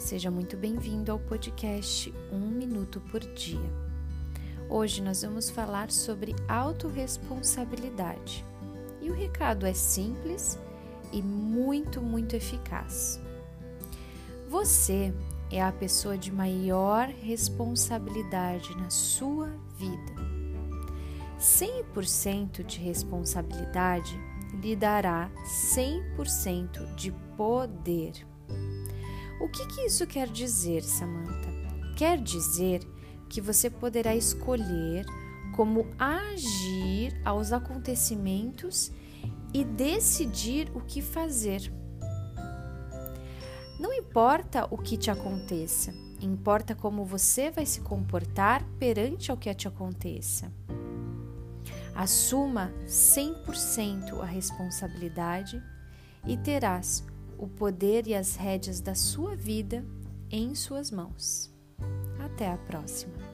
Seja muito bem-vindo ao podcast Um Minuto por Dia. Hoje nós vamos falar sobre autorresponsabilidade. E o recado é simples e muito, muito eficaz. Você é a pessoa de maior responsabilidade na sua vida. 100% de responsabilidade lhe dará 100% de poder. O que, que isso quer dizer, Samantha? Quer dizer que você poderá escolher como agir aos acontecimentos e decidir o que fazer. Não importa o que te aconteça, importa como você vai se comportar perante ao que te aconteça. Assuma 100% a responsabilidade e terás o poder e as rédeas da sua vida em suas mãos. Até a próxima!